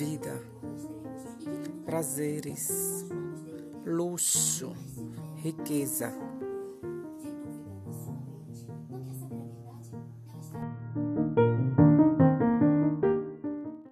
vida, prazeres, luxo, riqueza.